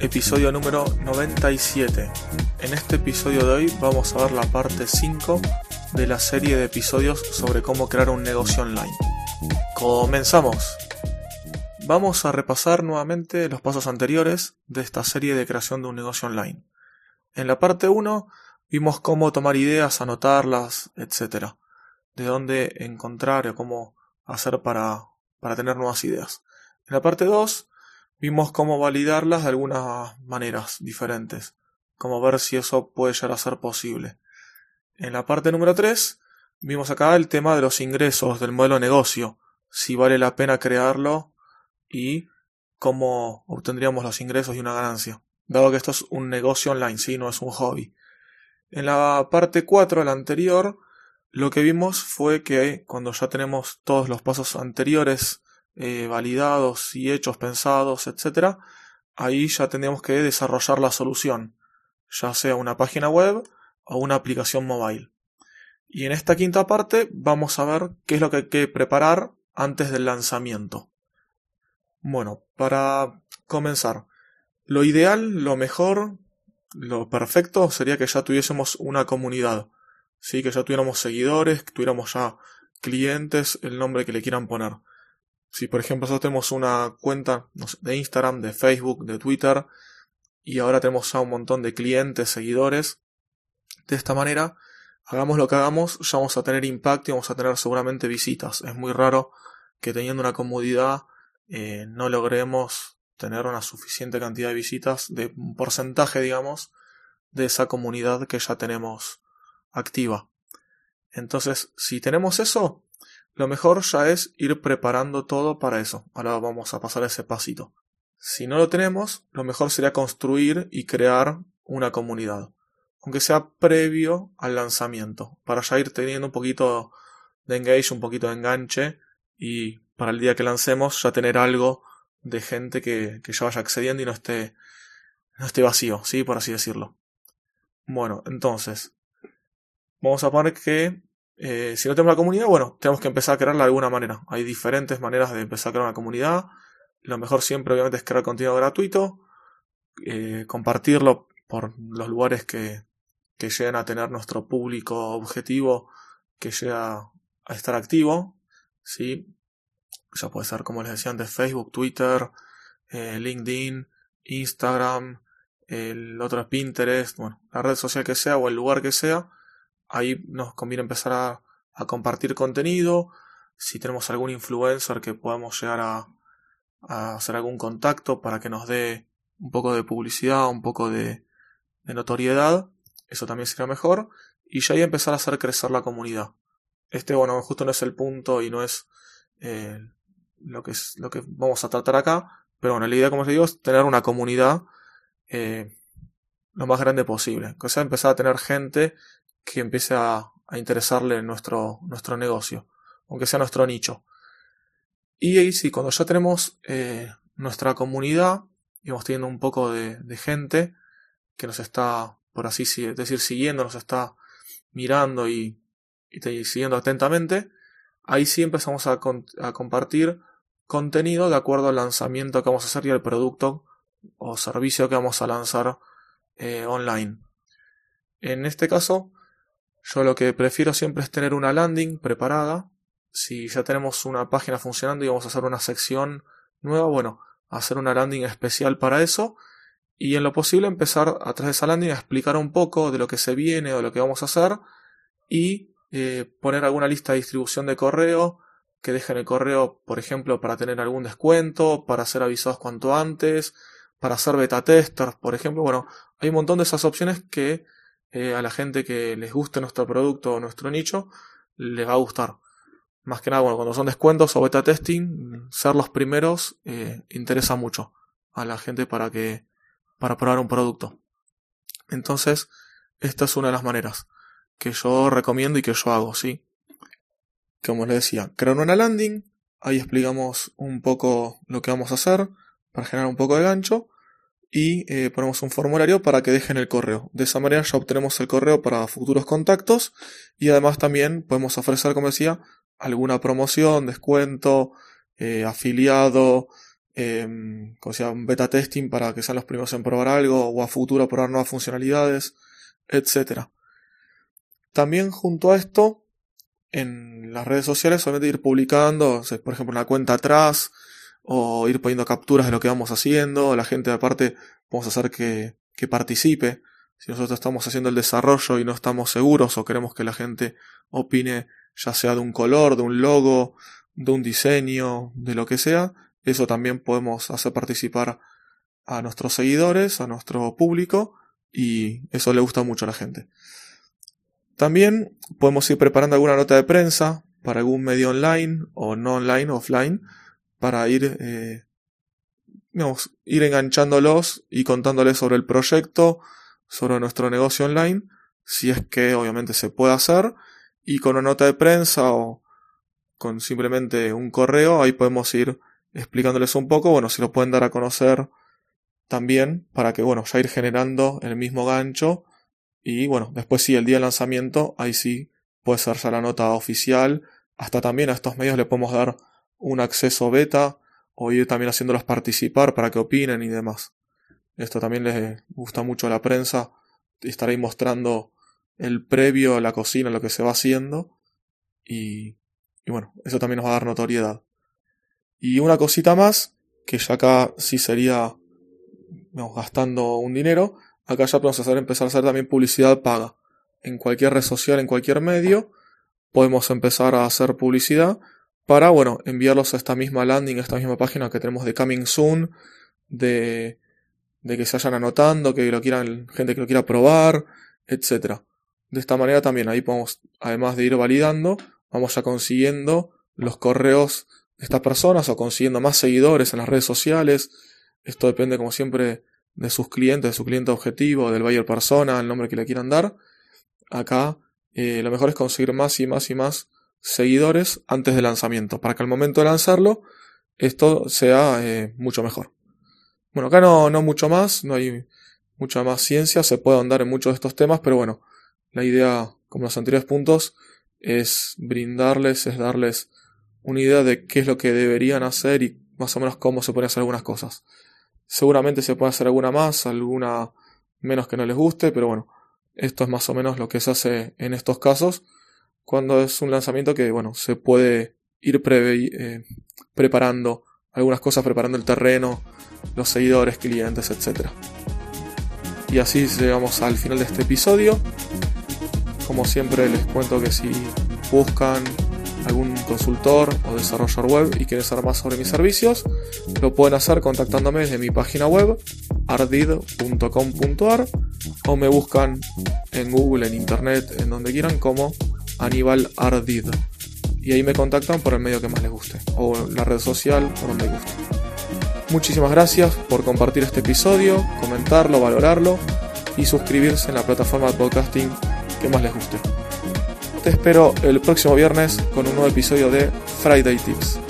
Episodio número 97. En este episodio de hoy vamos a ver la parte 5 de la serie de episodios sobre cómo crear un negocio online. Comenzamos. Vamos a repasar nuevamente los pasos anteriores de esta serie de creación de un negocio online. En la parte 1 vimos cómo tomar ideas, anotarlas, etc. De dónde encontrar o cómo hacer para, para tener nuevas ideas. En la parte 2 vimos cómo validarlas de algunas maneras diferentes, cómo ver si eso puede llegar a ser posible. En la parte número 3 vimos acá el tema de los ingresos del modelo de negocio, si vale la pena crearlo y cómo obtendríamos los ingresos y una ganancia, dado que esto es un negocio online, sí, no es un hobby. En la parte 4, la anterior, lo que vimos fue que cuando ya tenemos todos los pasos anteriores eh, validados y hechos, pensados, etc., ahí ya tendríamos que desarrollar la solución, ya sea una página web, o una aplicación mobile. Y en esta quinta parte vamos a ver qué es lo que hay que preparar antes del lanzamiento. Bueno, para comenzar, lo ideal, lo mejor, lo perfecto sería que ya tuviésemos una comunidad, ¿sí? que ya tuviéramos seguidores, que tuviéramos ya clientes, el nombre que le quieran poner. Si por ejemplo nosotros tenemos una cuenta de Instagram, de Facebook, de Twitter, y ahora tenemos ya un montón de clientes, seguidores, de esta manera, hagamos lo que hagamos, ya vamos a tener impacto y vamos a tener seguramente visitas. Es muy raro que teniendo una comodidad eh, no logremos tener una suficiente cantidad de visitas, de un porcentaje, digamos, de esa comunidad que ya tenemos activa. Entonces, si tenemos eso, lo mejor ya es ir preparando todo para eso. Ahora vamos a pasar ese pasito. Si no lo tenemos, lo mejor sería construir y crear una comunidad aunque sea previo al lanzamiento, para ya ir teniendo un poquito de engage, un poquito de enganche y para el día que lancemos ya tener algo de gente que, ya vaya accediendo y no esté, no esté vacío, ¿sí? Por así decirlo. Bueno, entonces, vamos a poner que eh, si no tenemos la comunidad, bueno, tenemos que empezar a crearla de alguna manera. Hay diferentes maneras de empezar a crear una comunidad. Lo mejor siempre, obviamente, es crear contenido gratuito, eh, compartirlo por los lugares que, que lleguen a tener nuestro público objetivo que llega a estar activo, ¿sí? Ya puede ser, como les decía antes, Facebook, Twitter, eh, LinkedIn, Instagram, el otro es Pinterest, bueno, la red social que sea o el lugar que sea, ahí nos conviene empezar a, compartir contenido, si tenemos algún influencer que podamos llegar a, hacer algún contacto para que nos dé un poco de publicidad, un poco de, notoriedad, eso también sería mejor. Y ya ahí empezar a hacer crecer la comunidad. Este, bueno, justo no es el punto y no es eh, lo, que es lo que vamos a tratar acá. Pero bueno, la idea, como os digo, es tener una comunidad eh, lo más grande posible. Que sea empezar a tener gente que empiece a, a interesarle nuestro, nuestro negocio, aunque sea nuestro nicho. Y ahí sí, cuando ya tenemos eh, nuestra comunidad y vamos teniendo un poco de, gente que nos está por así decir, siguiendo, nos está mirando y, y siguiendo atentamente, ahí sí empezamos a, compartir contenido de acuerdo al lanzamiento que vamos a hacer y al producto o servicio que vamos a lanzar eh, online. En este caso, yo lo que prefiero siempre es tener una landing preparada. Si ya tenemos una página funcionando y vamos a hacer una sección nueva, bueno, hacer una landing especial para eso y en lo posible empezar a través de esa landing a explicar un poco de lo que se viene o de lo que vamos a hacer y eh, poner alguna lista de distribución de correo que dejen el correo, por ejemplo, para tener algún descuento, para ser avisados cuanto antes, para hacer beta testers, por ejemplo. Bueno, hay un montón de esas opciones que eh, a la gente que les guste nuestro producto o nuestro nicho les va a gustar. Más que nada, bueno, cuando son descuentos o beta testing, ser los primeros eh, interesa mucho a la gente para que para probar un producto. Entonces, esta es una de las maneras que yo recomiendo y que yo hago, ¿sí? Como les decía, crear una landing, ahí explicamos un poco lo que vamos a hacer para generar un poco de gancho y eh, ponemos un formulario para que dejen el correo. De esa manera ya obtenemos el correo para futuros contactos y además también podemos ofrecer, como decía, alguna promoción, descuento, eh, afiliado, eh, como un beta testing para que sean los primeros en probar algo o a futuro probar nuevas funcionalidades, etc. También junto a esto, en las redes sociales solamente ir publicando, por ejemplo, una cuenta atrás, o ir poniendo capturas de lo que vamos haciendo, la gente aparte vamos a hacer que, que participe. Si nosotros estamos haciendo el desarrollo y no estamos seguros o queremos que la gente opine ya sea de un color, de un logo, de un diseño, de lo que sea, eso también podemos hacer participar a nuestros seguidores, a nuestro público y eso le gusta mucho a la gente. También podemos ir preparando alguna nota de prensa para algún medio online o no online, offline, para ir, eh, ir enganchándolos y contándoles sobre el proyecto, sobre nuestro negocio online, si es que obviamente se puede hacer, y con una nota de prensa o con simplemente un correo, ahí podemos ir explicándoles un poco, bueno, si lo pueden dar a conocer también, para que, bueno, ya ir generando el mismo gancho, y bueno, después sí, el día de lanzamiento, ahí sí puede ser ya la nota oficial, hasta también a estos medios le podemos dar un acceso beta o ir también haciéndolos participar para que opinen y demás. Esto también les gusta mucho a la prensa. Estar ahí mostrando el previo la cocina, lo que se va haciendo. Y, y bueno, eso también nos va a dar notoriedad. Y una cosita más, que ya acá sí sería gastando un dinero, acá ya podemos hacer, empezar a hacer también publicidad paga. En cualquier red social, en cualquier medio, podemos empezar a hacer publicidad para, bueno, enviarlos a esta misma landing, a esta misma página que tenemos de Coming Soon, de, de que se vayan anotando, que lo quieran, gente que lo quiera probar, etc. De esta manera también ahí podemos, además de ir validando, vamos ya consiguiendo los correos de estas personas o consiguiendo más seguidores en las redes sociales. Esto depende, como siempre, de sus clientes, de su cliente objetivo, del buyer persona, el nombre que le quieran dar. Acá eh, lo mejor es conseguir más y más y más seguidores antes del lanzamiento, para que al momento de lanzarlo esto sea eh, mucho mejor. Bueno, acá no, no mucho más, no hay mucha más ciencia, se puede andar en muchos de estos temas, pero bueno, la idea, como los anteriores puntos, es brindarles, es darles una idea de qué es lo que deberían hacer y más o menos cómo se pueden hacer algunas cosas. Seguramente se puede hacer alguna más, alguna menos que no les guste, pero bueno, esto es más o menos lo que se hace en estos casos cuando es un lanzamiento que, bueno, se puede ir eh, preparando algunas cosas, preparando el terreno, los seguidores, clientes, etc. Y así llegamos al final de este episodio. Como siempre les cuento que si buscan algún consultor o desarrollador web y quieren saber más sobre mis servicios, lo pueden hacer contactándome desde mi página web ardid.com.ar o me buscan en Google, en Internet, en donde quieran como Aníbal Ardid. Y ahí me contactan por el medio que más les guste, o la red social por donde guste. Muchísimas gracias por compartir este episodio, comentarlo, valorarlo y suscribirse en la plataforma de podcasting que más les guste. Te espero el próximo viernes con un nuevo episodio de Friday Tips.